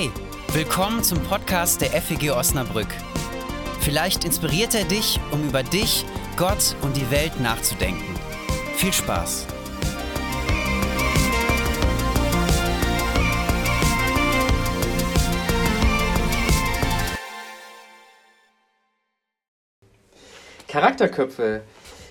Hey, willkommen zum Podcast der FEG Osnabrück. Vielleicht inspiriert er dich, um über dich, Gott und die Welt nachzudenken. Viel Spaß! Charakterköpfe,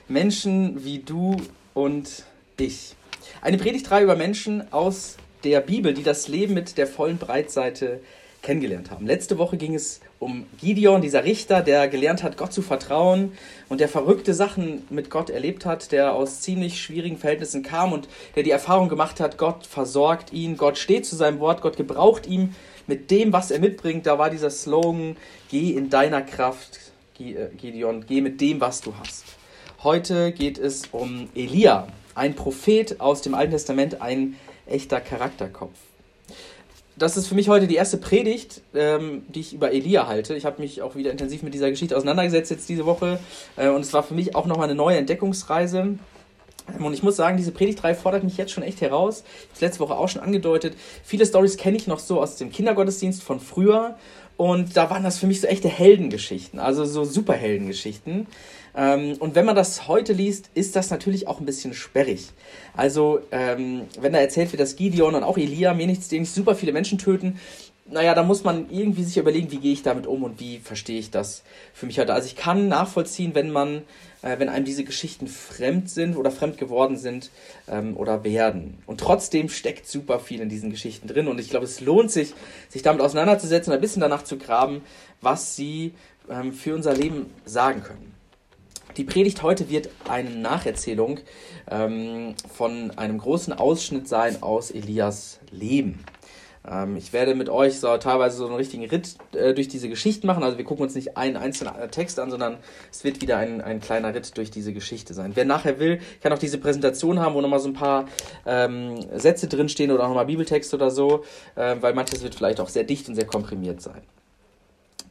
Menschen wie du und ich. Eine Predigtreihe über Menschen aus der Bibel, die das Leben mit der vollen Breitseite kennengelernt haben. Letzte Woche ging es um Gideon, dieser Richter, der gelernt hat, Gott zu vertrauen und der verrückte Sachen mit Gott erlebt hat, der aus ziemlich schwierigen Verhältnissen kam und der die Erfahrung gemacht hat, Gott versorgt ihn, Gott steht zu seinem Wort, Gott gebraucht ihn mit dem, was er mitbringt. Da war dieser Slogan, geh in deiner Kraft, äh, Gideon, geh mit dem, was du hast. Heute geht es um Elia, ein Prophet aus dem Alten Testament, ein echter Charakterkopf. Das ist für mich heute die erste Predigt, ähm, die ich über Elia halte. Ich habe mich auch wieder intensiv mit dieser Geschichte auseinandergesetzt jetzt diese Woche äh, und es war für mich auch nochmal eine neue Entdeckungsreise. Ähm, und ich muss sagen, diese Predigtreihe fordert mich jetzt schon echt heraus. Ich habe es letzte Woche auch schon angedeutet. Viele Stories kenne ich noch so aus dem Kindergottesdienst von früher. Und da waren das für mich so echte Heldengeschichten, also so Superheldengeschichten. Ähm, und wenn man das heute liest, ist das natürlich auch ein bisschen sperrig. Also, ähm, wenn da erzählt wird, dass Gideon und auch Elia mir nicht super viele Menschen töten, naja, da muss man irgendwie sich überlegen, wie gehe ich damit um und wie verstehe ich das für mich heute. Also ich kann nachvollziehen, wenn man, äh, wenn einem diese Geschichten fremd sind oder fremd geworden sind ähm, oder werden. Und trotzdem steckt super viel in diesen Geschichten drin und ich glaube, es lohnt sich, sich damit auseinanderzusetzen und ein bisschen danach zu graben, was sie ähm, für unser Leben sagen können. Die Predigt heute wird eine Nacherzählung ähm, von einem großen Ausschnitt sein aus Elias Leben. Ähm, ich werde mit euch so teilweise so einen richtigen Ritt äh, durch diese Geschichte machen. Also wir gucken uns nicht einen einzelnen Text an, sondern es wird wieder ein, ein kleiner Ritt durch diese Geschichte sein. Wer nachher will, kann auch diese Präsentation haben, wo nochmal so ein paar ähm, Sätze drinstehen oder auch nochmal Bibeltext oder so, äh, weil manches wird vielleicht auch sehr dicht und sehr komprimiert sein.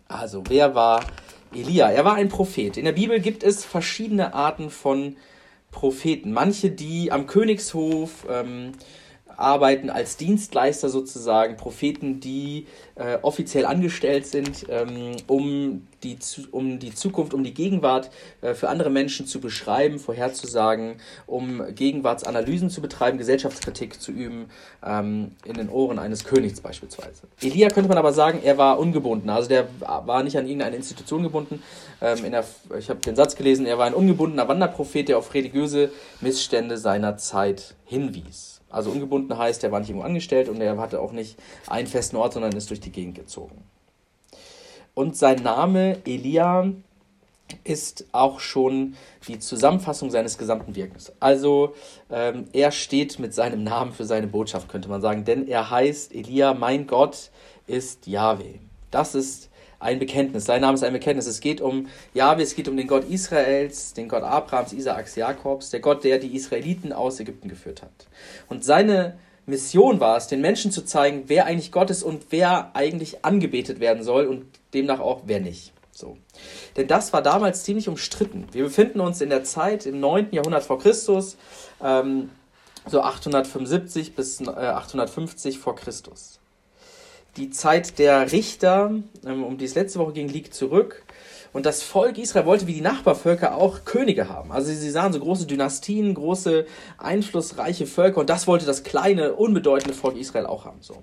Also, wer war Elia, er war ein Prophet. In der Bibel gibt es verschiedene Arten von Propheten. Manche, die am Königshof ähm, arbeiten als Dienstleister sozusagen, Propheten, die äh, offiziell angestellt sind, ähm, um, die, um die Zukunft, um die Gegenwart äh, für andere Menschen zu beschreiben, vorherzusagen, um Gegenwartsanalysen zu betreiben, Gesellschaftskritik zu üben, ähm, in den Ohren eines Königs beispielsweise. Elia könnte man aber sagen, er war ungebunden, also der war nicht an irgendeine Institution gebunden. Ähm, in der, ich habe den Satz gelesen, er war ein ungebundener Wanderprophet, der auf religiöse Missstände seiner Zeit hinwies. Also ungebunden heißt, er war nicht irgendwo angestellt und er hatte auch nicht einen festen Ort, sondern ist durch die Gegend gezogen. Und sein Name Elia ist auch schon die Zusammenfassung seines gesamten Wirkens. Also ähm, er steht mit seinem Namen für seine Botschaft, könnte man sagen, denn er heißt Elia, mein Gott ist Yahweh. Das ist ein Bekenntnis. Sein Name ist ein Bekenntnis. Es geht um Jahwe, es geht um den Gott Israels, den Gott Abrahams, Isaaks, Jakobs, der Gott, der die Israeliten aus Ägypten geführt hat. Und seine Mission war es, den Menschen zu zeigen, wer eigentlich Gott ist und wer eigentlich angebetet werden soll und demnach auch wer nicht. So. Denn das war damals ziemlich umstritten. Wir befinden uns in der Zeit im 9. Jahrhundert vor Christus, ähm, so 875 bis äh, 850 vor Christus die Zeit der Richter, ähm, um die es letzte Woche ging, liegt zurück. Und das Volk Israel wollte wie die Nachbarvölker auch Könige haben. Also sie sahen so große Dynastien, große einflussreiche Völker und das wollte das kleine, unbedeutende Volk Israel auch haben. So.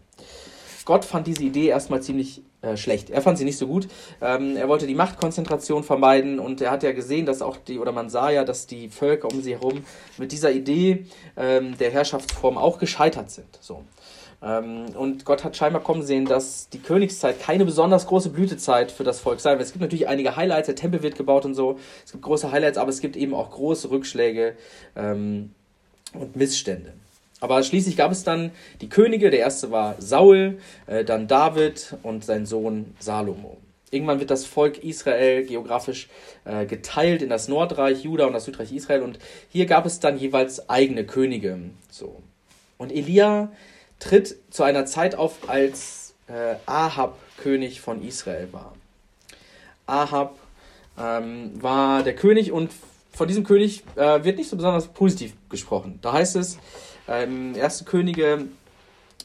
Gott fand diese Idee erstmal ziemlich äh, schlecht. Er fand sie nicht so gut. Ähm, er wollte die Machtkonzentration vermeiden und er hat ja gesehen, dass auch die, oder man sah ja, dass die Völker um sie herum mit dieser Idee ähm, der Herrschaftsform auch gescheitert sind. So. Ähm, und Gott hat scheinbar kommen sehen, dass die Königszeit keine besonders große Blütezeit für das Volk sei. Es gibt natürlich einige Highlights, der Tempel wird gebaut und so. Es gibt große Highlights, aber es gibt eben auch große Rückschläge ähm, und Missstände. Aber schließlich gab es dann die Könige. Der erste war Saul, äh, dann David und sein Sohn Salomo. Irgendwann wird das Volk Israel geografisch äh, geteilt in das Nordreich Juda und das Südreich Israel. Und hier gab es dann jeweils eigene Könige. So. Und Elia tritt zu einer Zeit auf, als äh, Ahab König von Israel war. Ahab ähm, war der König und von diesem König äh, wird nicht so besonders positiv gesprochen. Da heißt es äh, im 1. Könige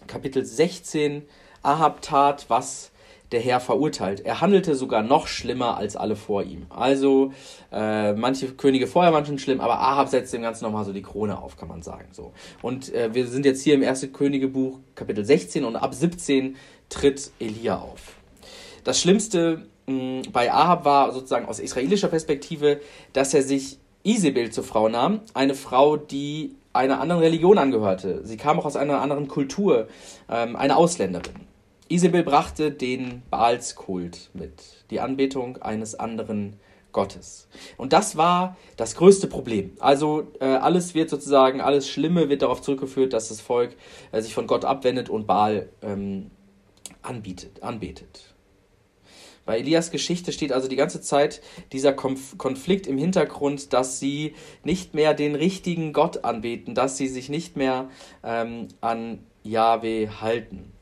Kapitel 16 Ahab tat, was der Herr verurteilt. Er handelte sogar noch schlimmer als alle vor ihm. Also äh, manche Könige vorher waren schon schlimm, aber Ahab setzte dem Ganzen nochmal so die Krone auf, kann man sagen. So. Und äh, wir sind jetzt hier im 1. Königebuch, Kapitel 16 und ab 17 tritt Elia auf. Das Schlimmste mh, bei Ahab war sozusagen aus israelischer Perspektive, dass er sich Isabel zur Frau nahm, eine Frau, die einer anderen Religion angehörte. Sie kam auch aus einer anderen Kultur, ähm, eine Ausländerin. Isabel brachte den Baalskult mit, die Anbetung eines anderen Gottes. Und das war das größte Problem. Also äh, alles wird sozusagen, alles Schlimme wird darauf zurückgeführt, dass das Volk äh, sich von Gott abwendet und Baal ähm, anbietet, anbetet. Bei Elias Geschichte steht also die ganze Zeit dieser Konf Konflikt im Hintergrund, dass sie nicht mehr den richtigen Gott anbeten, dass sie sich nicht mehr ähm, an Yahweh halten.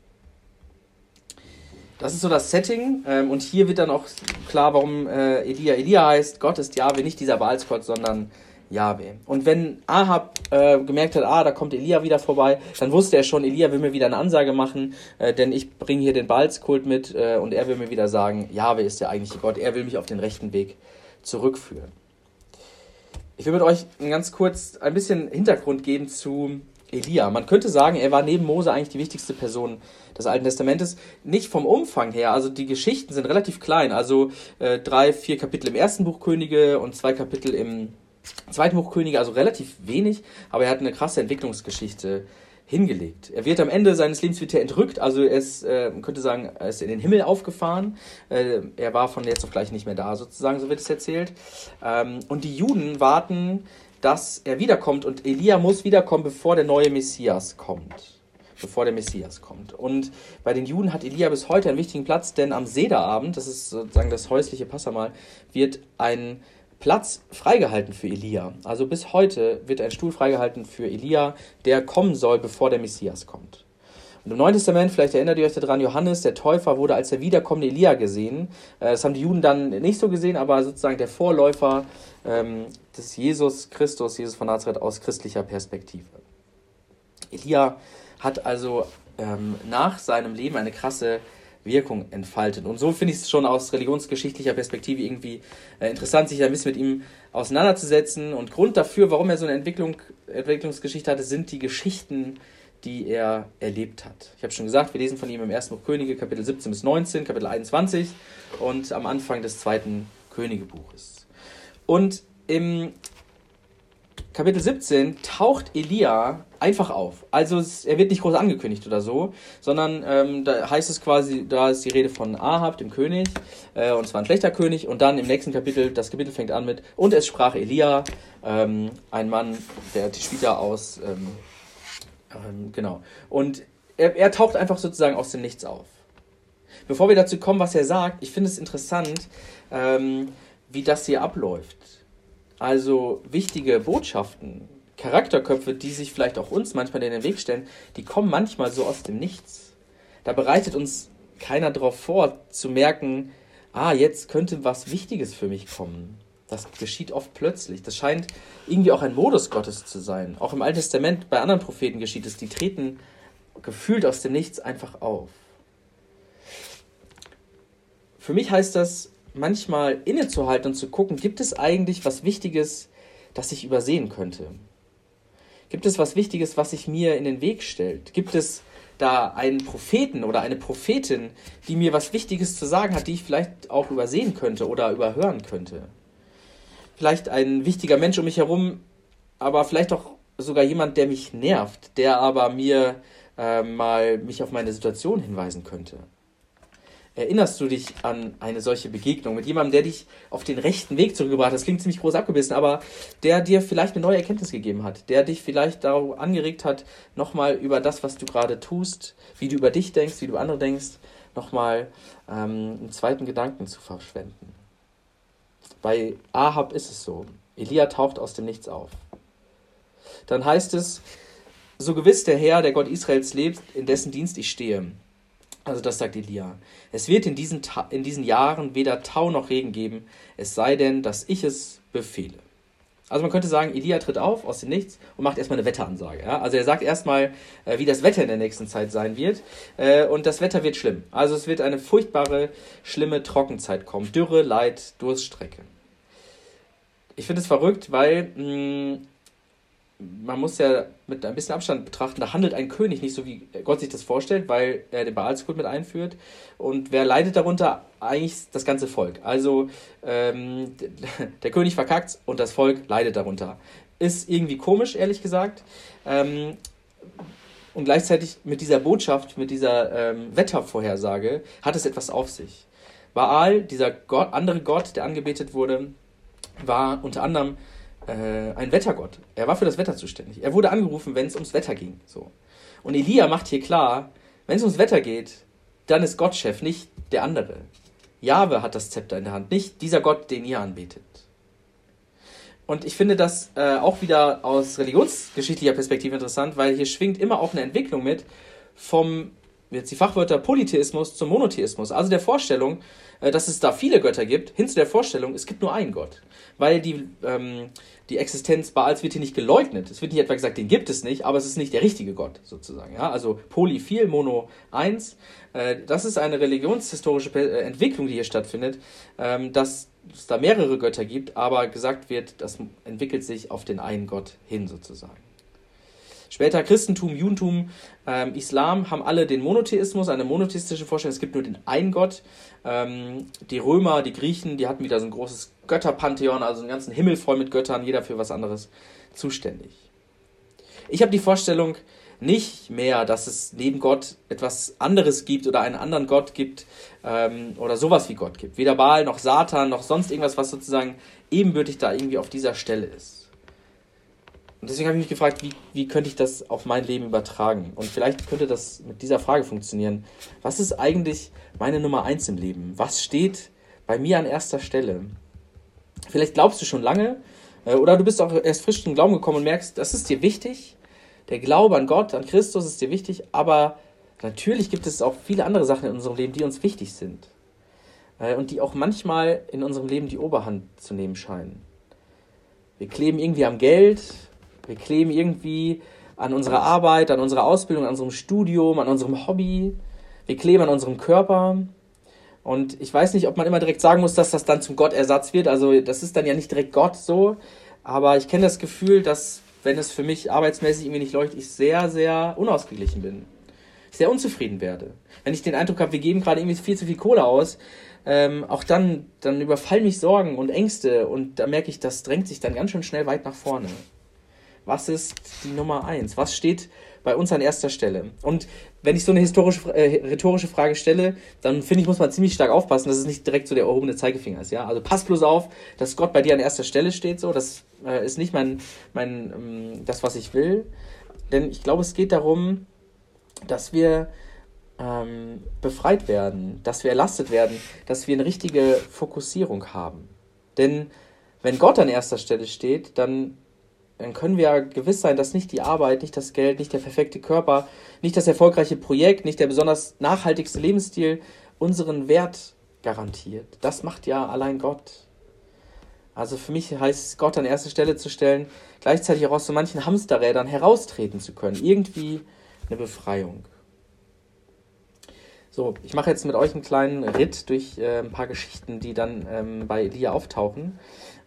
Das ist so das Setting. Ähm, und hier wird dann auch klar, warum äh, Elia Elia heißt. Gott ist Jahwe, nicht dieser Baalsgott, sondern Jahwe. Und wenn Ahab äh, gemerkt hat, ah, da kommt Elia wieder vorbei, dann wusste er schon, Elia will mir wieder eine Ansage machen, äh, denn ich bringe hier den Baalskult mit äh, und er will mir wieder sagen, Jahwe ist der eigentliche Gott. Er will mich auf den rechten Weg zurückführen. Ich will mit euch ganz kurz ein bisschen Hintergrund geben zu Elia. Man könnte sagen, er war neben Mose eigentlich die wichtigste Person des Alten Testamentes. Nicht vom Umfang her, also die Geschichten sind relativ klein. Also äh, drei, vier Kapitel im ersten Buch Könige und zwei Kapitel im zweiten Buch Könige, also relativ wenig, aber er hat eine krasse Entwicklungsgeschichte hingelegt. Er wird am Ende seines Lebens wieder entrückt, also er ist, äh, man könnte sagen, er ist in den Himmel aufgefahren. Äh, er war von jetzt auf gleich nicht mehr da, sozusagen, so wird es erzählt. Ähm, und die Juden warten dass er wiederkommt und Elia muss wiederkommen, bevor der neue Messias kommt. Bevor der Messias kommt. Und bei den Juden hat Elia bis heute einen wichtigen Platz, denn am Sederabend, das ist sozusagen das häusliche Passamal, wird ein Platz freigehalten für Elia. Also bis heute wird ein Stuhl freigehalten für Elia, der kommen soll, bevor der Messias kommt. Und im Neuen Testament, vielleicht erinnert ihr euch daran, Johannes, der Täufer, wurde als der wiederkommende Elia gesehen. Äh, das haben die Juden dann nicht so gesehen, aber sozusagen der Vorläufer ähm, des Jesus Christus, Jesus von Nazareth aus christlicher Perspektive. Elia hat also ähm, nach seinem Leben eine krasse Wirkung entfaltet. Und so finde ich es schon aus religionsgeschichtlicher Perspektive irgendwie äh, interessant, sich ein bisschen mit ihm auseinanderzusetzen. Und Grund dafür, warum er so eine Entwicklung, Entwicklungsgeschichte hatte, sind die Geschichten, die er erlebt hat. Ich habe schon gesagt, wir lesen von ihm im ersten Buch Könige, Kapitel 17 bis 19, Kapitel 21 und am Anfang des zweiten Königebuches. Und im Kapitel 17 taucht Elia einfach auf. Also er wird nicht groß angekündigt oder so, sondern ähm, da heißt es quasi, da ist die Rede von Ahab, dem König, äh, und zwar ein schlechter König. Und dann im nächsten Kapitel, das Kapitel fängt an mit, und es sprach Elia, ähm, ein Mann, der da aus ähm, ähm, genau. Und er, er taucht einfach sozusagen aus dem Nichts auf. Bevor wir dazu kommen, was er sagt, ich finde es interessant, ähm, wie das hier abläuft. Also wichtige Botschaften, Charakterköpfe, die sich vielleicht auch uns manchmal in den Weg stellen, die kommen manchmal so aus dem Nichts. Da bereitet uns keiner darauf vor, zu merken, ah, jetzt könnte was Wichtiges für mich kommen. Das geschieht oft plötzlich. Das scheint irgendwie auch ein Modus Gottes zu sein. Auch im Alten Testament bei anderen Propheten geschieht es. Die treten gefühlt aus dem Nichts einfach auf. Für mich heißt das, manchmal innezuhalten und zu gucken, gibt es eigentlich was Wichtiges, das ich übersehen könnte? Gibt es was Wichtiges, was sich mir in den Weg stellt? Gibt es da einen Propheten oder eine Prophetin, die mir was Wichtiges zu sagen hat, die ich vielleicht auch übersehen könnte oder überhören könnte? vielleicht ein wichtiger Mensch um mich herum, aber vielleicht auch sogar jemand, der mich nervt, der aber mir äh, mal mich auf meine Situation hinweisen könnte. Erinnerst du dich an eine solche Begegnung mit jemandem, der dich auf den rechten Weg zurückgebracht hat? Das klingt ziemlich groß abgebissen, aber der dir vielleicht eine neue Erkenntnis gegeben hat, der dich vielleicht darauf angeregt hat, nochmal über das, was du gerade tust, wie du über dich denkst, wie du andere denkst, nochmal ähm, einen zweiten Gedanken zu verschwenden. Bei Ahab ist es so. Elia taucht aus dem Nichts auf. Dann heißt es, so gewiss der Herr, der Gott Israels lebt, in dessen Dienst ich stehe. Also das sagt Elia. Es wird in diesen, in diesen Jahren weder Tau noch Regen geben, es sei denn, dass ich es befehle. Also man könnte sagen, Elia tritt auf aus dem Nichts und macht erstmal eine Wetteransage. Ja? Also er sagt erstmal, äh, wie das Wetter in der nächsten Zeit sein wird. Äh, und das Wetter wird schlimm. Also es wird eine furchtbare, schlimme Trockenzeit kommen. Dürre, Leid, Durststrecke. Ich finde es verrückt, weil mh, mm, man muss ja mit ein bisschen Abstand betrachten, da handelt ein König nicht so, wie Gott sich das vorstellt, weil er den Baalskult mit einführt. Und wer leidet darunter? Eigentlich das ganze Volk. Also ähm, der König verkackt und das Volk leidet darunter. Ist irgendwie komisch, ehrlich gesagt. Ähm, und gleichzeitig mit dieser Botschaft, mit dieser ähm, Wettervorhersage, hat es etwas auf sich. Baal, dieser Gott, andere Gott, der angebetet wurde, war unter anderem äh, ein Wettergott. Er war für das Wetter zuständig. Er wurde angerufen, wenn es ums Wetter ging. So. Und Elia macht hier klar, wenn es ums Wetter geht, dann ist Gott Chef, nicht der andere. Jahwe hat das Zepter in der Hand, nicht dieser Gott, den ihr anbetet. Und ich finde das äh, auch wieder aus religionsgeschichtlicher Perspektive interessant, weil hier schwingt immer auch eine Entwicklung mit vom, jetzt die Fachwörter Polytheismus zum Monotheismus. Also der Vorstellung, äh, dass es da viele Götter gibt, hin zu der Vorstellung, es gibt nur einen Gott. Weil die, ähm, die Existenz Baals wird hier nicht geleugnet. Es wird nicht etwa gesagt, den gibt es nicht, aber es ist nicht der richtige Gott sozusagen. Ja? Also Poly viel, Mono eins. Äh, das ist eine religionshistorische äh, Entwicklung, die hier stattfindet, ähm, dass es da mehrere Götter gibt, aber gesagt wird, das entwickelt sich auf den einen Gott hin sozusagen. Später Christentum, Judentum, ähm, Islam haben alle den Monotheismus, eine monotheistische Vorstellung. Es gibt nur den einen Gott. Ähm, die Römer, die Griechen, die hatten wieder so ein großes Götterpantheon, also einen ganzen Himmel voll mit Göttern, jeder für was anderes zuständig. Ich habe die Vorstellung nicht mehr, dass es neben Gott etwas anderes gibt oder einen anderen Gott gibt ähm, oder sowas wie Gott gibt. Weder Baal noch Satan noch sonst irgendwas, was sozusagen ebenbürtig da irgendwie auf dieser Stelle ist. Und deswegen habe ich mich gefragt, wie, wie könnte ich das auf mein Leben übertragen? Und vielleicht könnte das mit dieser Frage funktionieren. Was ist eigentlich meine Nummer eins im Leben? Was steht bei mir an erster Stelle? Vielleicht glaubst du schon lange äh, oder du bist auch erst frisch zum Glauben gekommen und merkst, das ist dir wichtig. Der Glaube an Gott, an Christus ist dir wichtig, aber natürlich gibt es auch viele andere Sachen in unserem Leben, die uns wichtig sind. Äh, und die auch manchmal in unserem Leben die Oberhand zu nehmen scheinen. Wir kleben irgendwie am Geld, wir kleben irgendwie an unserer Arbeit, an unserer Ausbildung, an unserem Studium, an unserem Hobby. Wir kleben an unserem Körper. Und ich weiß nicht, ob man immer direkt sagen muss, dass das dann zum Gottersatz wird. Also das ist dann ja nicht direkt Gott so. Aber ich kenne das Gefühl, dass wenn es für mich arbeitsmäßig irgendwie nicht leuchtet, ich sehr, sehr unausgeglichen bin. Ich sehr unzufrieden werde. Wenn ich den Eindruck habe, wir geben gerade irgendwie viel zu viel Kohle aus, ähm, auch dann, dann überfallen mich Sorgen und Ängste und da merke ich, das drängt sich dann ganz schön schnell weit nach vorne. Was ist die Nummer eins? Was steht bei uns an erster Stelle? Und wenn ich so eine historische, äh, rhetorische Frage stelle, dann finde ich, muss man ziemlich stark aufpassen, dass es nicht direkt so der erhobene Zeigefinger ist. Ja? Also pass bloß auf, dass Gott bei dir an erster Stelle steht. So, das äh, ist nicht mein, mein, ähm, das, was ich will. Denn ich glaube, es geht darum, dass wir ähm, befreit werden, dass wir erlastet werden, dass wir eine richtige Fokussierung haben. Denn wenn Gott an erster Stelle steht, dann dann können wir ja gewiss sein, dass nicht die Arbeit, nicht das Geld, nicht der perfekte Körper, nicht das erfolgreiche Projekt, nicht der besonders nachhaltigste Lebensstil unseren Wert garantiert. Das macht ja allein Gott. Also für mich heißt es, Gott an erste Stelle zu stellen, gleichzeitig auch aus so manchen Hamsterrädern heraustreten zu können. Irgendwie eine Befreiung. So, ich mache jetzt mit euch einen kleinen Ritt durch äh, ein paar Geschichten, die dann ähm, bei Elia auftauchen.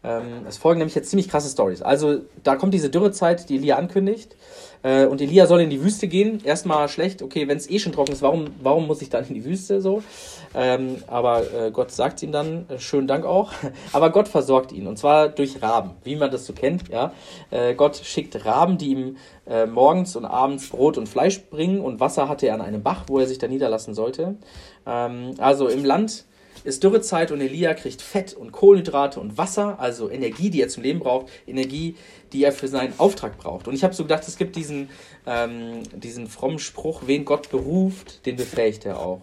Ähm, es folgen nämlich jetzt ziemlich krasse Stories. Also, da kommt diese Dürrezeit, die Elia ankündigt. Äh, und Elia soll in die Wüste gehen. Erstmal schlecht, okay, wenn es eh schon trocken ist, warum, warum muss ich dann in die Wüste so? Ähm, aber äh, Gott sagt ihm dann, äh, schönen Dank auch. aber Gott versorgt ihn. Und zwar durch Raben, wie man das so kennt. Ja? Äh, Gott schickt Raben, die ihm äh, morgens und abends Brot und Fleisch bringen. Und Wasser hatte er an einem Bach, wo er sich da niederlassen sollte. Ähm, also im Land ist Dürrezeit und Elia kriegt Fett und Kohlenhydrate und Wasser, also Energie, die er zum Leben braucht, Energie, die er für seinen Auftrag braucht. Und ich habe so gedacht, es gibt diesen, ähm, diesen frommen Spruch, wen Gott beruft, den befähigt er auch.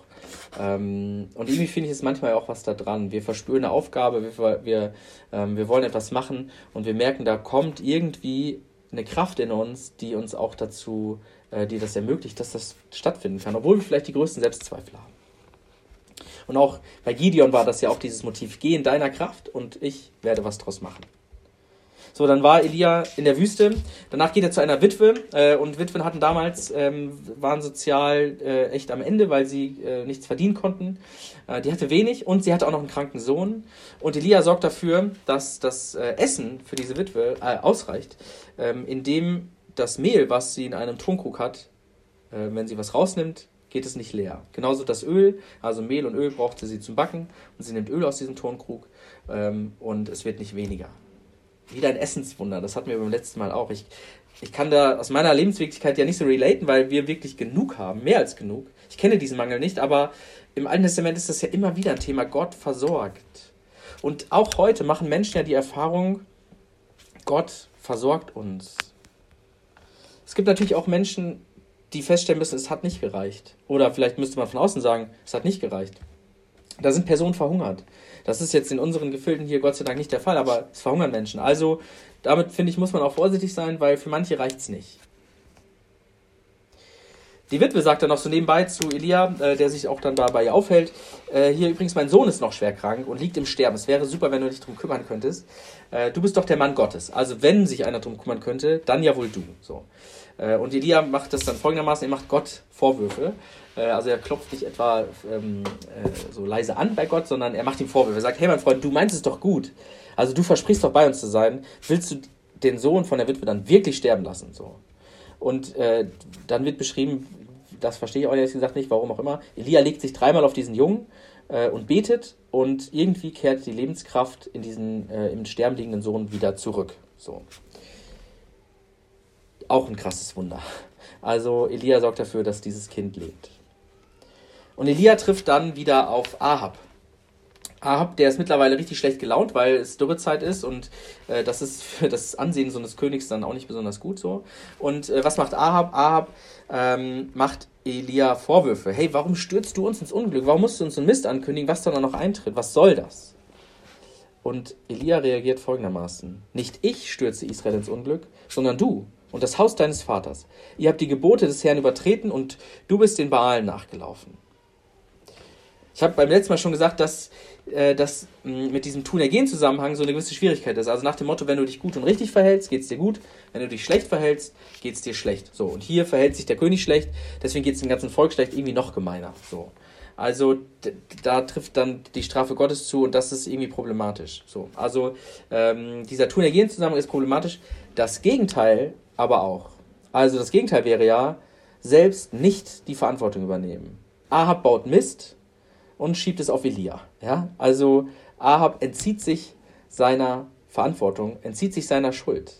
Ähm, und irgendwie finde ich es manchmal auch was da dran. Wir verspüren eine Aufgabe, wir, wir, ähm, wir wollen etwas machen und wir merken, da kommt irgendwie eine Kraft in uns, die uns auch dazu, äh, die das ermöglicht, dass das stattfinden kann, obwohl wir vielleicht die größten Selbstzweifel haben. Und auch bei Gideon war das ja auch dieses Motiv, geh in deiner Kraft und ich werde was draus machen. So, dann war Elia in der Wüste. Danach geht er zu einer Witwe. Äh, und Witwen hatten damals, ähm, waren sozial äh, echt am Ende, weil sie äh, nichts verdienen konnten. Äh, die hatte wenig und sie hatte auch noch einen kranken Sohn. Und Elia sorgt dafür, dass das äh, Essen für diese Witwe äh, ausreicht, ähm, indem das Mehl, was sie in einem Tonkrug hat, wenn sie was rausnimmt, geht es nicht leer. Genauso das Öl, also Mehl und Öl brauchte sie zum Backen und sie nimmt Öl aus diesem Tonkrug ähm, und es wird nicht weniger wieder ein Essenswunder. Das hatten wir beim letzten Mal auch. Ich, ich kann da aus meiner Lebenswirklichkeit ja nicht so relaten, weil wir wirklich genug haben, mehr als genug. Ich kenne diesen Mangel nicht, aber im Alten Testament ist das ja immer wieder ein Thema. Gott versorgt. Und auch heute machen Menschen ja die Erfahrung, Gott versorgt uns. Es gibt natürlich auch Menschen, die feststellen müssen, es hat nicht gereicht. Oder vielleicht müsste man von außen sagen, es hat nicht gereicht. Da sind Personen verhungert. Das ist jetzt in unseren Gefilden hier Gott sei Dank nicht der Fall, aber es verhungern Menschen. Also damit finde ich, muss man auch vorsichtig sein, weil für manche reicht es nicht. Die Witwe sagt dann noch so nebenbei zu Elia, äh, der sich auch dann da bei ihr aufhält, äh, hier übrigens, mein Sohn ist noch schwer krank und liegt im Sterben. Es wäre super, wenn du dich darum kümmern könntest. Äh, du bist doch der Mann Gottes. Also wenn sich einer darum kümmern könnte, dann ja wohl du. So. Äh, und Elia macht das dann folgendermaßen, er macht Gott Vorwürfe. Äh, also er klopft nicht etwa ähm, äh, so leise an bei Gott, sondern er macht ihm Vorwürfe. Er sagt, hey mein Freund, du meinst es doch gut. Also du versprichst doch bei uns zu sein. Willst du den Sohn von der Witwe dann wirklich sterben lassen? So. Und äh, dann wird beschrieben, das verstehe ich auch ehrlich gesagt nicht, warum auch immer. Elia legt sich dreimal auf diesen Jungen äh, und betet und irgendwie kehrt die Lebenskraft in diesen äh, im Sterben liegenden Sohn wieder zurück. So. Auch ein krasses Wunder. Also Elia sorgt dafür, dass dieses Kind lebt. Und Elia trifft dann wieder auf Ahab. Ahab, der ist mittlerweile richtig schlecht gelaunt, weil es Dürrezeit ist und äh, das ist für das Ansehen so eines Königs dann auch nicht besonders gut so. Und äh, was macht Ahab? Ahab ähm, macht Elia Vorwürfe. Hey, warum stürzt du uns ins Unglück? Warum musst du uns einen Mist ankündigen, was dann noch eintritt? Was soll das? Und Elia reagiert folgendermaßen. Nicht ich stürze Israel ins Unglück, sondern du und das Haus deines Vaters. Ihr habt die Gebote des Herrn übertreten und du bist den Baalen nachgelaufen. Ich habe beim letzten Mal schon gesagt, dass äh, das mit diesem Tun-Ergehen-Zusammenhang so eine gewisse Schwierigkeit ist. Also nach dem Motto, wenn du dich gut und richtig verhältst, geht es dir gut. Wenn du dich schlecht verhältst, geht es dir schlecht. So, und hier verhält sich der König schlecht, deswegen geht es dem ganzen Volk schlecht, irgendwie noch gemeiner. So. Also da trifft dann die Strafe Gottes zu und das ist irgendwie problematisch. So, also ähm, dieser Tun-Ergehen-Zusammenhang ist problematisch. Das Gegenteil aber auch. Also das Gegenteil wäre ja, selbst nicht die Verantwortung übernehmen. Ahab baut Mist, und schiebt es auf Elia. Ja? Also Ahab entzieht sich seiner Verantwortung, entzieht sich seiner Schuld.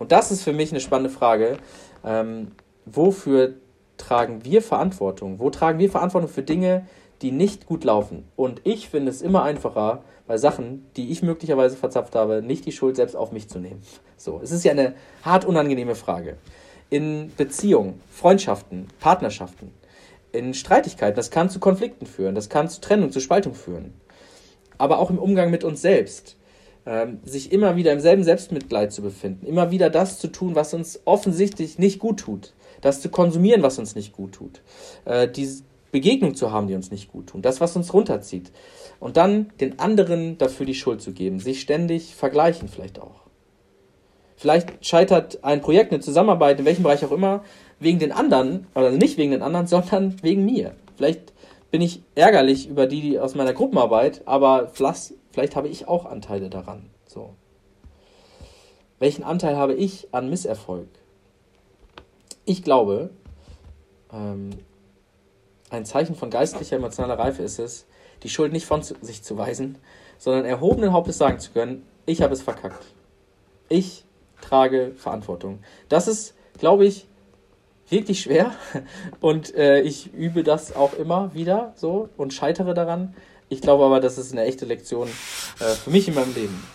Und das ist für mich eine spannende Frage. Ähm, wofür tragen wir Verantwortung? Wo tragen wir Verantwortung für Dinge, die nicht gut laufen? Und ich finde es immer einfacher, bei Sachen, die ich möglicherweise verzapft habe, nicht die Schuld selbst auf mich zu nehmen. So, es ist ja eine hart unangenehme Frage. In Beziehungen, Freundschaften, Partnerschaften in Streitigkeiten. Das kann zu Konflikten führen, das kann zu Trennung, zu Spaltung führen. Aber auch im Umgang mit uns selbst. Ähm, sich immer wieder im selben Selbstmitleid zu befinden, immer wieder das zu tun, was uns offensichtlich nicht gut tut, das zu konsumieren, was uns nicht gut tut, äh, die Begegnung zu haben, die uns nicht gut tut, das, was uns runterzieht. Und dann den anderen dafür die Schuld zu geben, sich ständig vergleichen vielleicht auch. Vielleicht scheitert ein Projekt, eine Zusammenarbeit, in welchem Bereich auch immer, wegen den anderen, oder nicht wegen den anderen, sondern wegen mir. Vielleicht bin ich ärgerlich über die aus meiner Gruppenarbeit, aber vielleicht, vielleicht habe ich auch Anteile daran. So. Welchen Anteil habe ich an Misserfolg? Ich glaube, ähm, ein Zeichen von geistlicher emotionaler Reife ist es, die Schuld nicht von sich zu weisen, sondern erhobenen Hauptes sagen zu können, ich habe es verkackt. Ich trage Verantwortung. Das ist, glaube ich, wirklich schwer und äh, ich übe das auch immer wieder so und scheitere daran. Ich glaube aber, das ist eine echte Lektion äh, für mich in meinem Leben.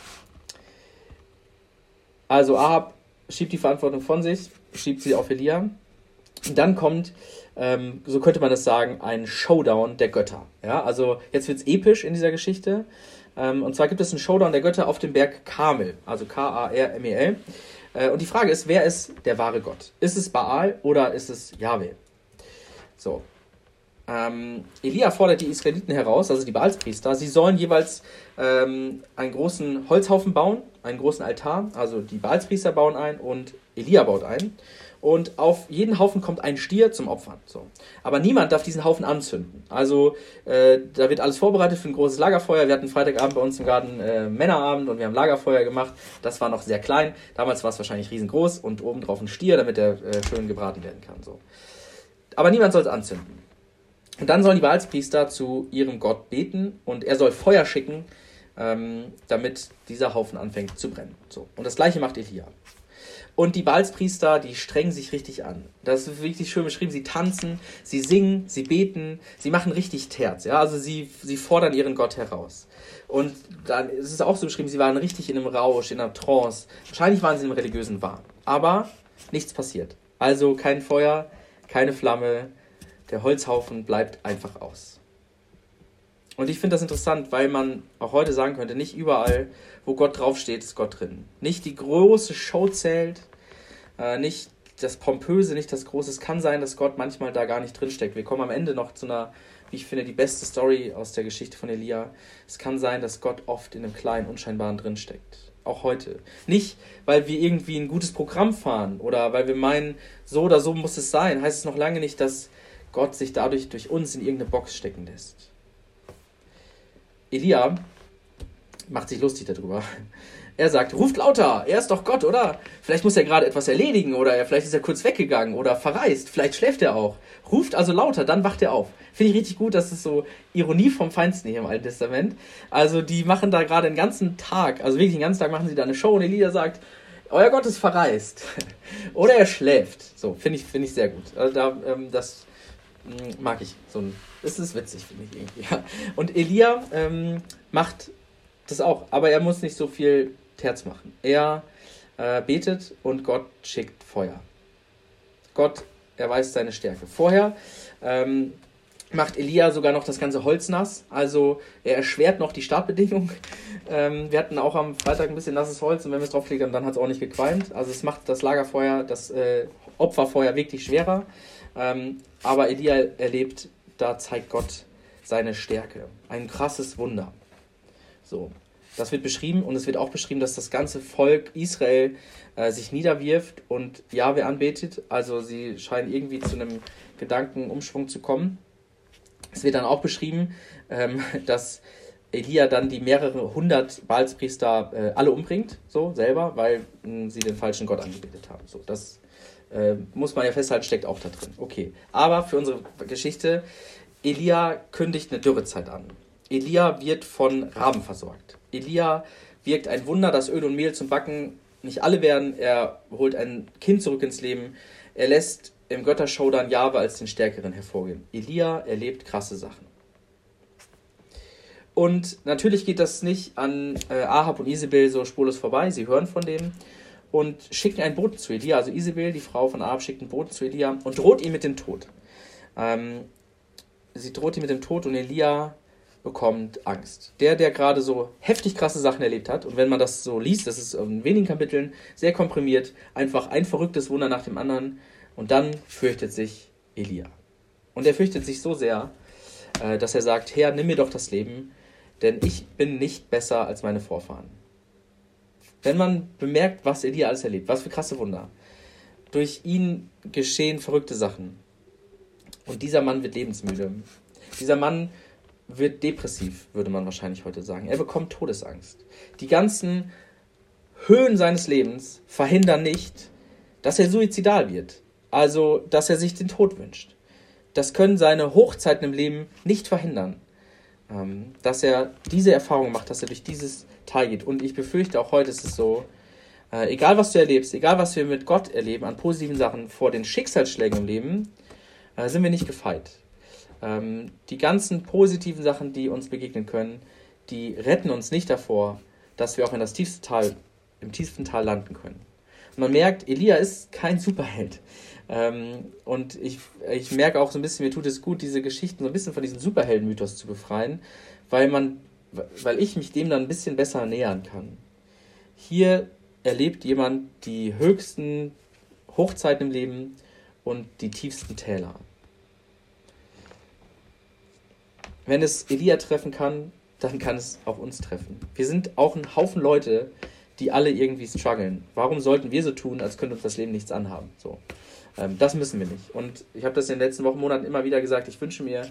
Also Ahab schiebt die Verantwortung von sich, schiebt sie auf Elia. Dann kommt, ähm, so könnte man es sagen, ein Showdown der Götter. Ja, also jetzt wird es episch in dieser Geschichte. Ähm, und zwar gibt es einen Showdown der Götter auf dem Berg Karmel, also K-A-R-M-E-L. Äh, und die Frage ist, wer ist der wahre Gott? Ist es Baal oder ist es Yahweh? So. Ähm, Elia fordert die Israeliten heraus, also die Baalspriester, sie sollen jeweils ähm, einen großen Holzhaufen bauen, einen großen Altar. Also die Baalspriester bauen ein und Elia baut ein. Und auf jeden Haufen kommt ein Stier zum Opfern. So. Aber niemand darf diesen Haufen anzünden. Also äh, da wird alles vorbereitet für ein großes Lagerfeuer. Wir hatten Freitagabend bei uns im Garten äh, Männerabend und wir haben Lagerfeuer gemacht. Das war noch sehr klein. Damals war es wahrscheinlich riesengroß und obendrauf ein Stier, damit er äh, schön gebraten werden kann. So. Aber niemand soll es anzünden. Und dann sollen die Baalspriester zu ihrem Gott beten und er soll Feuer schicken, ähm, damit dieser Haufen anfängt zu brennen. So. Und das gleiche macht Elia. Und die Baalspriester, die strengen sich richtig an. Das ist wirklich schön beschrieben. Sie tanzen, sie singen, sie beten, sie machen richtig Terz. Ja? Also sie, sie fordern ihren Gott heraus. Und dann ist es auch so beschrieben, sie waren richtig in einem Rausch, in einer Trance. Wahrscheinlich waren sie im religiösen Wahn. Aber nichts passiert. Also kein Feuer, keine Flamme, der Holzhaufen bleibt einfach aus. Und ich finde das interessant, weil man auch heute sagen könnte, nicht überall, wo Gott draufsteht, ist Gott drin. Nicht die große Show zählt, äh, nicht das Pompöse, nicht das Große. Es kann sein, dass Gott manchmal da gar nicht drinsteckt. Wir kommen am Ende noch zu einer, wie ich finde, die beste Story aus der Geschichte von Elia. Es kann sein, dass Gott oft in einem kleinen, unscheinbaren drinsteckt. Auch heute. Nicht, weil wir irgendwie ein gutes Programm fahren oder weil wir meinen, so oder so muss es sein, heißt es noch lange nicht, dass Gott sich dadurch durch uns in irgendeine Box stecken lässt. Elia macht sich lustig darüber. Er sagt, ruft lauter, er ist doch Gott, oder? Vielleicht muss er gerade etwas erledigen oder er, vielleicht ist er kurz weggegangen oder verreist, vielleicht schläft er auch. Ruft also lauter, dann wacht er auf. Finde ich richtig gut, das ist so Ironie vom Feinsten hier im Alten Testament. Also die machen da gerade den ganzen Tag, also wirklich den ganzen Tag machen sie da eine Show und Elia sagt, euer Gott ist verreist. oder er schläft. So, finde ich, find ich sehr gut. Also da, ähm, das hm, mag ich. So ein, das ist witzig, finde ich irgendwie. Ja. Und Elia ähm, macht das auch, aber er muss nicht so viel Terz machen. Er äh, betet und Gott schickt Feuer. Gott erweist seine Stärke. Vorher ähm, macht Elia sogar noch das ganze Holz nass. Also er erschwert noch die Startbedingungen. Ähm, wir hatten auch am Freitag ein bisschen nasses Holz und wenn wir es drauflegen, dann hat es auch nicht gequalmt. Also es macht das Lagerfeuer, das äh, Opferfeuer wirklich schwerer. Ähm, aber Elia erlebt, da zeigt Gott seine Stärke. Ein krasses Wunder. So, das wird beschrieben und es wird auch beschrieben, dass das ganze Volk Israel äh, sich niederwirft und Jahwe anbetet. Also sie scheinen irgendwie zu einem Gedankenumschwung zu kommen. Es wird dann auch beschrieben, ähm, dass Elia dann die mehrere hundert Baalspriester äh, alle umbringt, so selber, weil mh, sie den falschen Gott angebetet haben. So, das äh, muss man ja festhalten, steckt auch da drin. Okay, aber für unsere Geschichte, Elia kündigt eine Dürrezeit an. Elia wird von Raben versorgt. Elia wirkt ein Wunder, dass Öl und Mehl zum Backen nicht alle werden. Er holt ein Kind zurück ins Leben. Er lässt im Göttershow dann Jahwe als den Stärkeren hervorgehen. Elia erlebt krasse Sachen. Und natürlich geht das nicht an äh, Ahab und Isabel so spurlos vorbei. Sie hören von dem und schicken einen Boten zu Elia. Also Isabel, die Frau von Ahab, schickt einen Boten zu Elia und droht ihm mit dem Tod. Ähm, sie droht ihm mit dem Tod und Elia bekommt Angst. Der, der gerade so heftig krasse Sachen erlebt hat, und wenn man das so liest, das ist in wenigen Kapiteln sehr komprimiert, einfach ein verrücktes Wunder nach dem anderen, und dann fürchtet sich Elia. Und er fürchtet sich so sehr, äh, dass er sagt, Herr, nimm mir doch das Leben, denn ich bin nicht besser als meine Vorfahren. Wenn man bemerkt, was Elia alles erlebt, was für krasse Wunder, durch ihn geschehen verrückte Sachen. Und dieser Mann wird lebensmüde. Dieser Mann wird depressiv, würde man wahrscheinlich heute sagen. Er bekommt Todesangst. Die ganzen Höhen seines Lebens verhindern nicht, dass er suizidal wird. Also, dass er sich den Tod wünscht. Das können seine Hochzeiten im Leben nicht verhindern. Ähm, dass er diese Erfahrung macht, dass er durch dieses Tal geht. Und ich befürchte, auch heute ist es so, äh, egal was du erlebst, egal was wir mit Gott erleben an positiven Sachen vor den Schicksalsschlägen im Leben, äh, sind wir nicht gefeit. Ähm, die ganzen positiven Sachen, die uns begegnen können, die retten uns nicht davor, dass wir auch in das tiefste Tal, im tiefsten Tal landen können. Man merkt, Elia ist kein Superheld. Ähm, und ich, ich merke auch so ein bisschen, mir tut es gut, diese Geschichten so ein bisschen von diesem Superhelden-Mythos zu befreien, weil man, weil ich mich dem dann ein bisschen besser nähern kann. Hier erlebt jemand die höchsten Hochzeiten im Leben und die tiefsten Täler. Wenn es Elia treffen kann, dann kann es auch uns treffen. Wir sind auch ein Haufen Leute, die alle irgendwie strugglen. Warum sollten wir so tun, als könnte uns das Leben nichts anhaben? So. Ähm, das müssen wir nicht. Und ich habe das in den letzten Wochen, Monaten immer wieder gesagt, ich wünsche mir,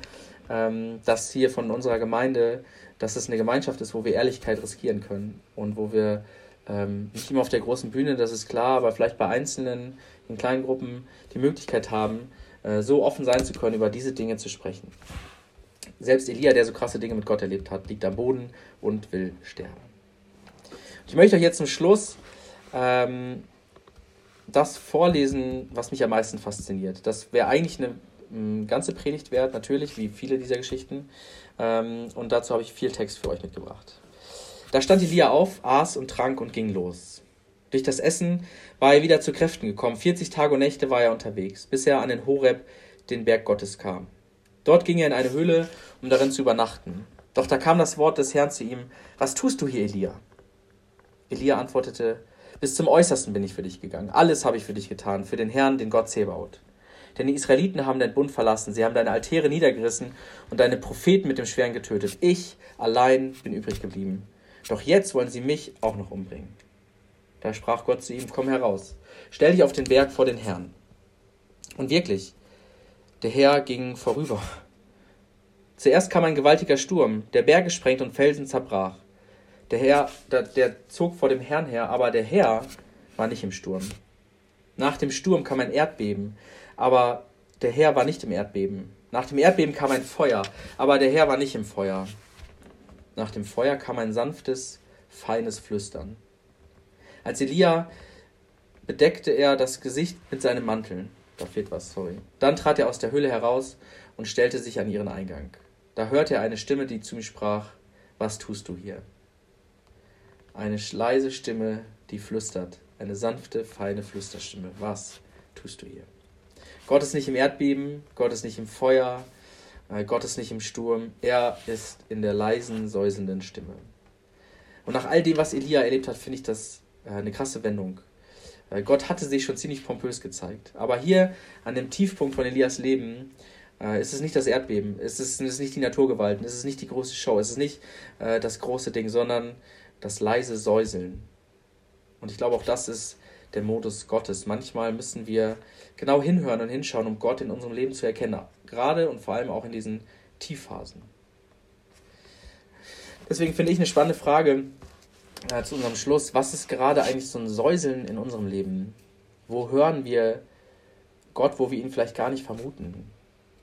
ähm, dass hier von unserer Gemeinde, dass es eine Gemeinschaft ist, wo wir Ehrlichkeit riskieren können und wo wir ähm, nicht immer auf der großen Bühne, das ist klar, aber vielleicht bei Einzelnen, in kleinen Gruppen die Möglichkeit haben, äh, so offen sein zu können, über diese Dinge zu sprechen. Selbst Elia, der so krasse Dinge mit Gott erlebt hat, liegt am Boden und will sterben. Ich möchte euch jetzt zum Schluss ähm, das vorlesen, was mich am meisten fasziniert. Das wäre eigentlich eine m, ganze Predigt wert, natürlich, wie viele dieser Geschichten. Ähm, und dazu habe ich viel Text für euch mitgebracht. Da stand Elia auf, aß und trank und ging los. Durch das Essen war er wieder zu Kräften gekommen. 40 Tage und Nächte war er unterwegs, bis er an den Horeb, den Berg Gottes, kam. Dort ging er in eine Höhle, um darin zu übernachten. Doch da kam das Wort des Herrn zu ihm: Was tust du hier, Elia? Elia antwortete: Bis zum Äußersten bin ich für dich gegangen. Alles habe ich für dich getan, für den Herrn, den Gott Zebaoth. Denn die Israeliten haben deinen Bund verlassen, sie haben deine Altäre niedergerissen und deine Propheten mit dem Schweren getötet. Ich allein bin übrig geblieben. Doch jetzt wollen sie mich auch noch umbringen. Da sprach Gott zu ihm, komm heraus, stell dich auf den Berg vor den Herrn. Und wirklich, der Herr ging vorüber. Zuerst kam ein gewaltiger Sturm, der Berge sprengte und Felsen zerbrach. Der Herr, der, der zog vor dem Herrn her, aber der Herr war nicht im Sturm. Nach dem Sturm kam ein Erdbeben, aber der Herr war nicht im Erdbeben. Nach dem Erdbeben kam ein Feuer, aber der Herr war nicht im Feuer. Nach dem Feuer kam ein sanftes, feines Flüstern. Als Elia bedeckte er das Gesicht mit seinem Mantel. Da fehlt was, sorry. Dann trat er aus der Höhle heraus und stellte sich an ihren Eingang. Da hörte er eine Stimme, die zu ihm sprach: Was tust du hier? Eine leise Stimme, die flüstert. Eine sanfte, feine Flüsterstimme. Was tust du hier? Gott ist nicht im Erdbeben, Gott ist nicht im Feuer, äh, Gott ist nicht im Sturm. Er ist in der leisen, säuselnden Stimme. Und nach all dem, was Elia erlebt hat, finde ich das äh, eine krasse Wendung. Äh, Gott hatte sich schon ziemlich pompös gezeigt. Aber hier an dem Tiefpunkt von Elias Leben äh, ist es nicht das Erdbeben, es ist, es ist nicht die Naturgewalten, es ist nicht die große Show, es ist nicht äh, das große Ding, sondern das leise Säuseln. Und ich glaube, auch das ist der Modus Gottes. Manchmal müssen wir genau hinhören und hinschauen, um Gott in unserem Leben zu erkennen. Gerade und vor allem auch in diesen Tiefphasen. Deswegen finde ich eine spannende Frage, äh, zu unserem Schluss, was ist gerade eigentlich so ein Säuseln in unserem Leben? Wo hören wir Gott, wo wir ihn vielleicht gar nicht vermuten?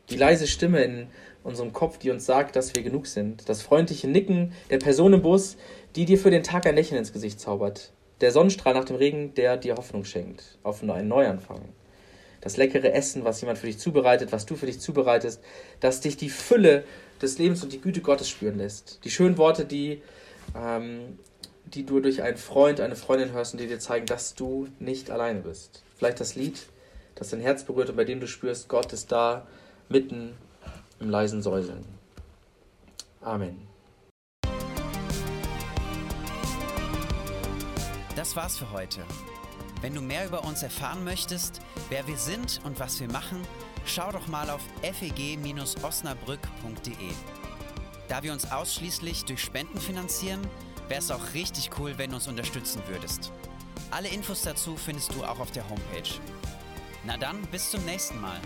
Die leise Stimme in unserem Kopf, die uns sagt, dass wir genug sind. Das freundliche Nicken der Person im Bus, die dir für den Tag ein Lächeln ins Gesicht zaubert. Der Sonnenstrahl nach dem Regen, der dir Hoffnung schenkt auf einen Neuanfang. Das leckere Essen, was jemand für dich zubereitet, was du für dich zubereitest, das dich die Fülle des Lebens und die Güte Gottes spüren lässt. Die schönen Worte, die ähm, die du durch einen Freund, eine Freundin hörst und die dir zeigen, dass du nicht alleine bist. Vielleicht das Lied, das dein Herz berührt und bei dem du spürst, Gott ist da mitten im leisen Säuseln. Amen. Das war's für heute. Wenn du mehr über uns erfahren möchtest, wer wir sind und was wir machen, schau doch mal auf feg-osnabrück.de. Da wir uns ausschließlich durch Spenden finanzieren, wäre es auch richtig cool, wenn du uns unterstützen würdest. Alle Infos dazu findest du auch auf der Homepage. Na dann, bis zum nächsten Mal.